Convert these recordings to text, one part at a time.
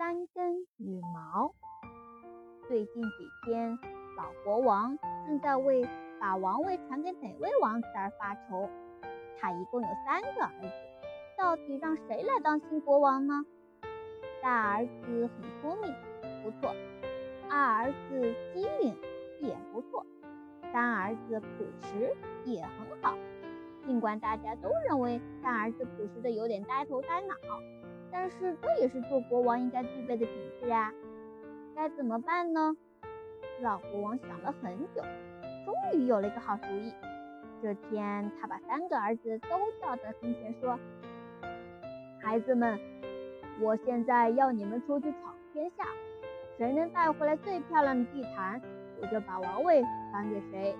三根羽毛。最近几天，老国王正在为把王位传给哪位王子而发愁。他一共有三个儿子，到底让谁来当新国王呢？大儿子很聪明，不错；二儿子机灵，也不错；三儿子朴实，也很好。尽管大家都认为三儿子朴实的有点呆头呆脑，但是这也是做国王应该具备的品质啊。该怎么办呢？老国王想了很久，终于有了一个好主意。这天，他把三个儿子都叫到跟前，说：“孩子们，我现在要你们出去闯天下，谁能带回来最漂亮的地毯，我就把王位传给谁。”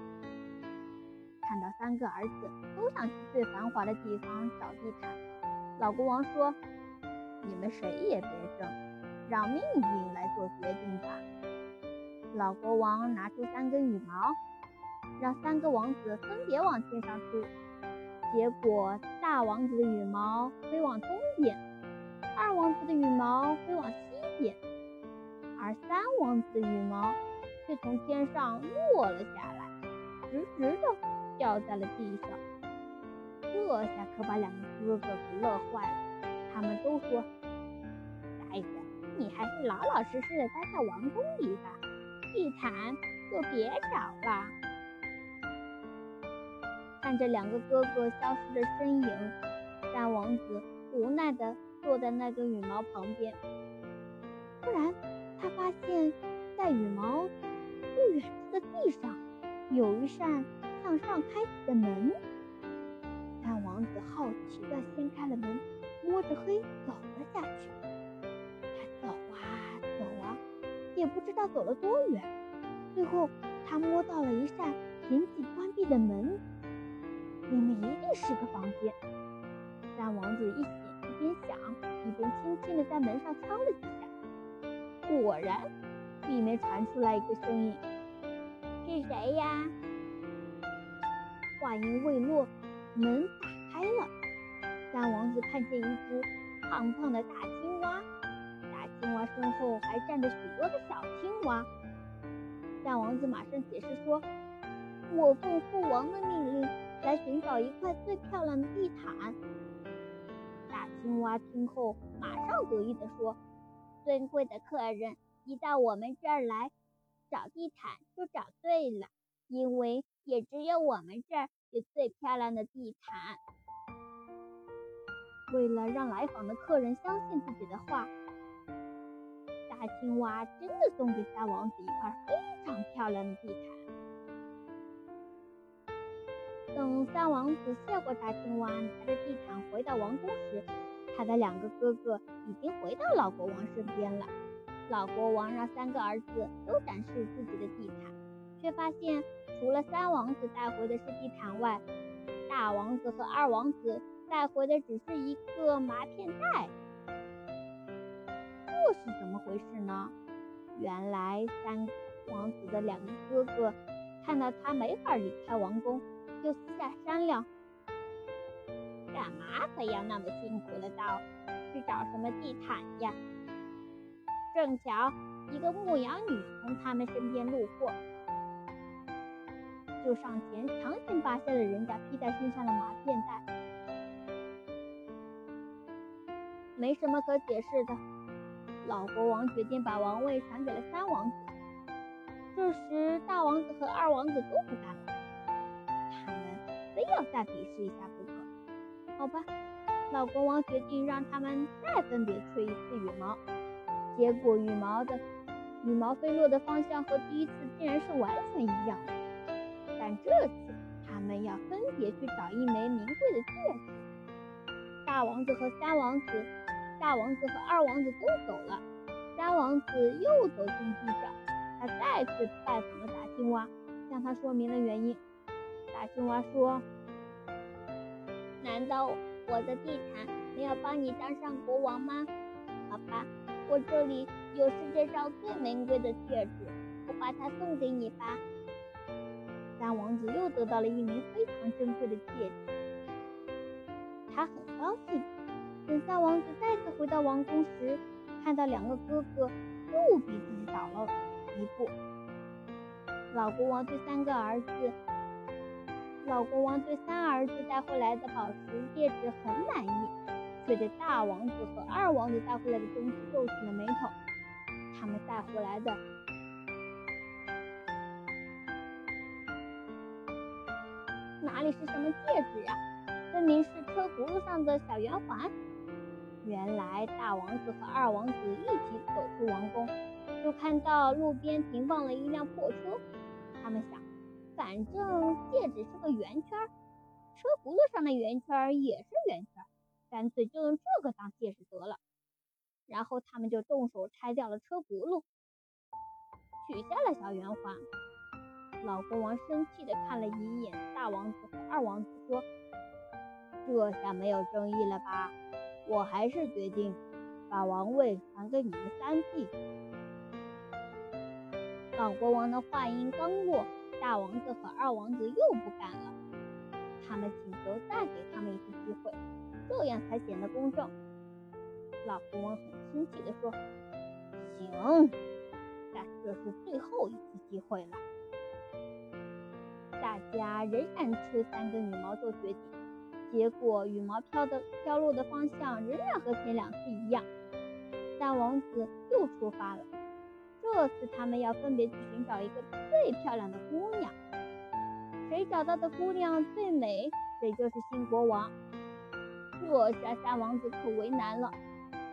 看到三个儿子都想去最繁华的地方找地毯，老国王说：“你们谁也别争，让命运来做决定吧。”老国王拿出三根羽毛。让三个王子分别往天上吹，结果大王子的羽毛飞往东边，二王子的羽毛飞往西边，而三王子的羽毛却从天上落了下来，直直的掉在了地上。这下可把两个哥哥给乐坏了，他们都说：“呆子，你还是老老实实的待在王宫里吧，地毯就别找了。”看着两个哥哥消失的身影，三王子无奈地坐在那根羽毛旁边。突然，他发现，在羽毛不远处的地上，有一扇向上开启的门。三王子好奇地掀开了门，摸着黑走了下去。他走啊走啊，也不知道走了多远，最后他摸到了一扇紧紧关闭的门。里面一定是个房间。三王子一想一边想，一边轻轻地在门上敲了几下。果然，里面传出来一个声音：“是谁呀？”话音未落，门打开了。三王子看见一只胖胖的大青蛙，大青蛙身后还站着许多的小青蛙。三王子马上解释说：“我奉父王的命令。”来寻找一块最漂亮的地毯。大青蛙听后，马上得意地说：“尊贵的客人，一到我们这儿来找地毯，就找对了，因为也只有我们这儿有最漂亮的地毯。”为了让来访的客人相信自己的话，大青蛙真的送给三王子一块非常漂亮的地毯。等三王子谢过大青蛙，拿着地毯回到王宫时，他的两个哥哥已经回到老国王身边了。老国王让三个儿子都展示自己的地毯，却发现除了三王子带回的是地毯外，大王子和二王子带回的只是一个麻片袋。这是怎么回事呢？原来三王子的两个哥哥看到他没法离开王宫。就私下商量，干嘛非要那么辛苦的到去找什么地毯呀？正巧一个牧羊女从他们身边路过，就上前强行扒下了人家披在身上的麻片袋。没什么可解释的，老国王决定把王位传给了三王子。这时，大王子和二王子都不干了。他们非要再比试一下不可，好吧？老国王决定让他们再分别吹一次羽毛，结果羽毛的羽毛飞落的方向和第一次竟然是完全一样的。但这次他们要分别去找一枚名贵的戒指。大王子和三王子，大王子和二王子都走了，三王子又走进地角，他再次拜访了大青蛙，向他说明了原因。大青蛙说：“难道我的地毯没有帮你当上国王吗？好吧，我这里有世界上最名贵的戒指，我把它送给你吧。”三王子又得到了一枚非常珍贵的戒指，他很高兴。等三王子再次回到王宫时，看到两个哥哥又比自己早了一步。老国王对三个儿子，老国王对三儿子带回来的宝石戒指很满意，却对大王子和二王子带回来的东西皱起了眉头。他们带回来的哪里是什么戒指呀？分明是车轱辘上的小圆环。原来大王子和二王子一起走出王宫，就看到路边停放了一辆破车。他们想，反正戒指是个圆圈，车轱辘上的圆圈也是圆圈，干脆就用这个当戒指得了。然后他们就动手拆掉了车轱辘，取下了小圆环。老国王生气地看了一眼大王子和二王子，说：“这下没有争议了吧？我还是决定把王位传给你们三弟。”老国王的话音刚落，大王子和二王子又不干了。他们请求再给他们一次机会，这样才显得公正。老国王很生气地说：“行，但这是最后一次机会了。”大家仍然吹三根羽毛做决定，结果羽毛飘的飘落的方向仍然和前两次一样。三王子又出发了，这次他们要分别去寻找一个最漂亮的姑娘，谁找到的姑娘最美，谁就是新国王。这下三王子可为难了。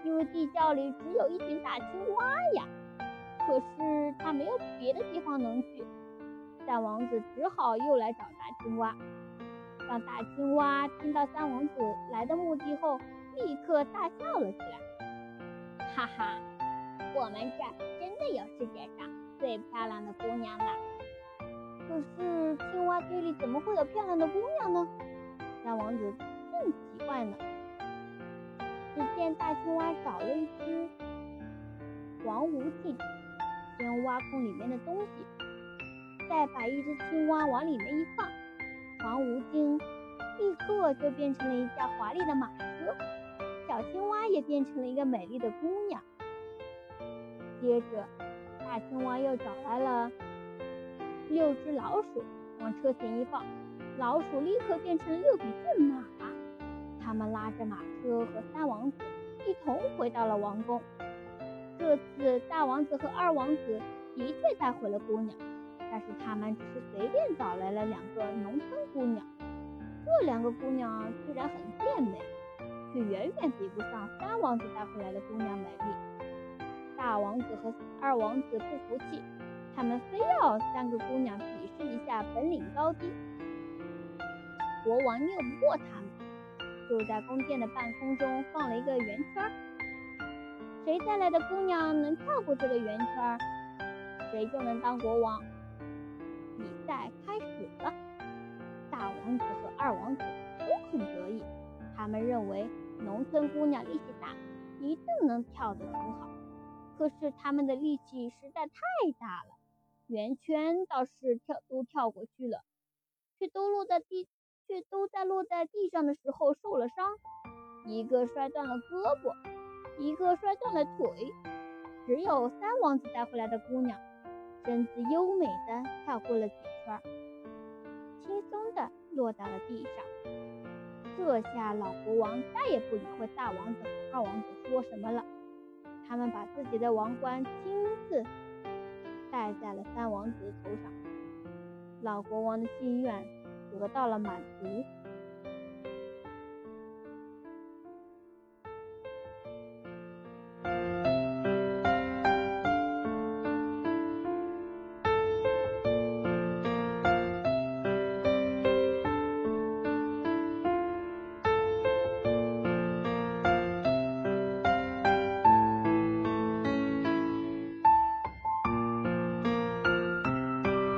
因为地窖里只有一群大青蛙呀，可是他没有别的地方能去，三王子只好又来找大青蛙。当大青蛙听到三王子来的目的后，立刻大笑了起来，哈哈，我们这儿真的有世界上最漂亮的姑娘了。可是青蛙堆里怎么会有漂亮的姑娘呢？三王子正奇怪呢。只见大青蛙找了一只黄无镜，先挖空里面的东西，再把一只青蛙往里面一放，黄无精立刻就变成了一架华丽的马车，小青蛙也变成了一个美丽的姑娘。接着，大青蛙又找来了六只老鼠，往车前一放，老鼠立刻变成了六匹骏马。他们拉着马车和三王子一同回到了王宫。这次大王子和二王子的确带回了姑娘，但是他们只是随便找来了两个农村姑娘。这两个姑娘虽然很健美，却远远比不上三王子带回来的姑娘美丽。大王子和二王子不服气，他们非要三个姑娘比试一下本领高低。国王拗不过他们。就在宫殿的半空中放了一个圆圈，谁带来的姑娘能跳过这个圆圈，谁就能当国王。比赛开始了，大王子和二王子都很得意，他们认为农村姑娘力气大，一定能跳得很好。可是他们的力气实在太大了，圆圈倒是跳都跳过去了，却都落在地。却都在落在地上的时候受了伤，一个摔断了胳膊，一个摔断了腿。只有三王子带回来的姑娘，身子优美的跳过了几圈，轻松的落到了地上。这下老国王再也不理会大王子和二王子说什么了，他们把自己的王冠亲自戴在了三王子头上。老国王的心愿。得到了满足。